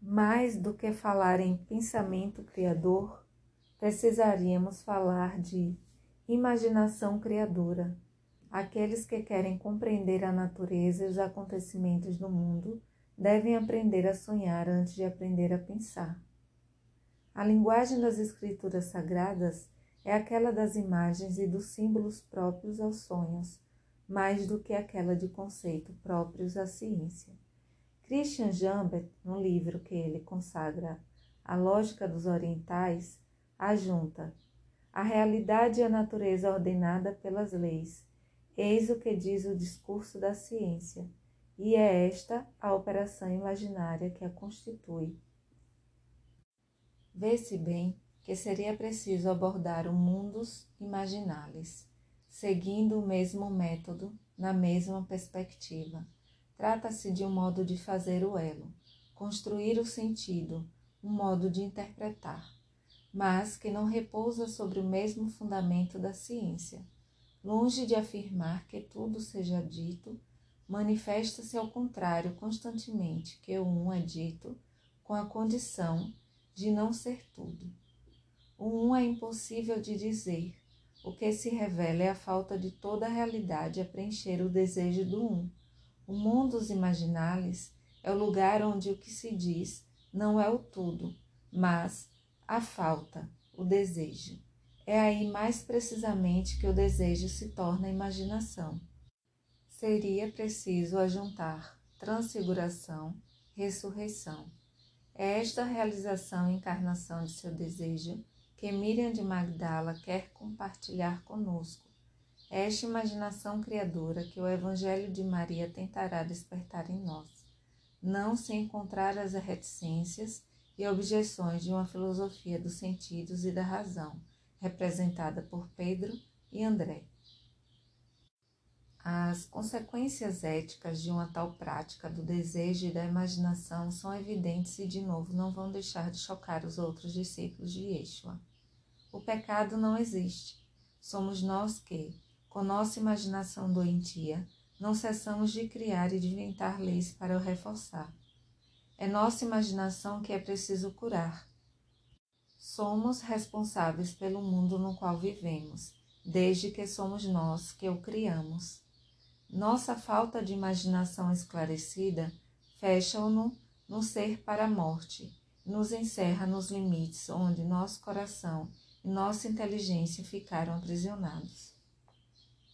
Mais do que falar em pensamento criador, precisaríamos falar de imaginação criadora. Aqueles que querem compreender a natureza e os acontecimentos do mundo devem aprender a sonhar antes de aprender a pensar. A linguagem das escrituras sagradas é aquela das imagens e dos símbolos próprios aos sonhos, mais do que aquela de conceito próprios à ciência. Christian Jambet, no livro que ele consagra A Lógica dos Orientais, ajunta a realidade e a natureza ordenada pelas leis. Eis o que diz o discurso da ciência, e é esta a operação imaginária que a constitui. Vê-se bem que seria preciso abordar o mundus imaginalis, seguindo o mesmo método, na mesma perspectiva Trata-se de um modo de fazer o elo, construir o sentido, um modo de interpretar, mas que não repousa sobre o mesmo fundamento da ciência. Longe de afirmar que tudo seja dito, manifesta-se ao contrário constantemente que o um é dito com a condição de não ser tudo. O um é impossível de dizer. O que se revela é a falta de toda a realidade a preencher o desejo do um o mundo dos imaginales é o lugar onde o que se diz não é o tudo, mas a falta, o desejo. É aí mais precisamente que o desejo se torna imaginação. Seria preciso ajuntar transfiguração, ressurreição. É esta realização e encarnação de seu desejo que Miriam de Magdala quer compartilhar conosco é esta imaginação criadora que o Evangelho de Maria tentará despertar em nós, não se encontrar as reticências e objeções de uma filosofia dos sentidos e da razão, representada por Pedro e André. As consequências éticas de uma tal prática do desejo e da imaginação são evidentes e, de novo, não vão deixar de chocar os outros discípulos de Yeshua. O pecado não existe. Somos nós que, com nossa imaginação doentia, não cessamos de criar e de inventar leis para o reforçar. É nossa imaginação que é preciso curar. Somos responsáveis pelo mundo no qual vivemos, desde que somos nós que o criamos. Nossa falta de imaginação esclarecida fecha-o-no no ser para a morte, nos encerra nos limites onde nosso coração e nossa inteligência ficaram aprisionados.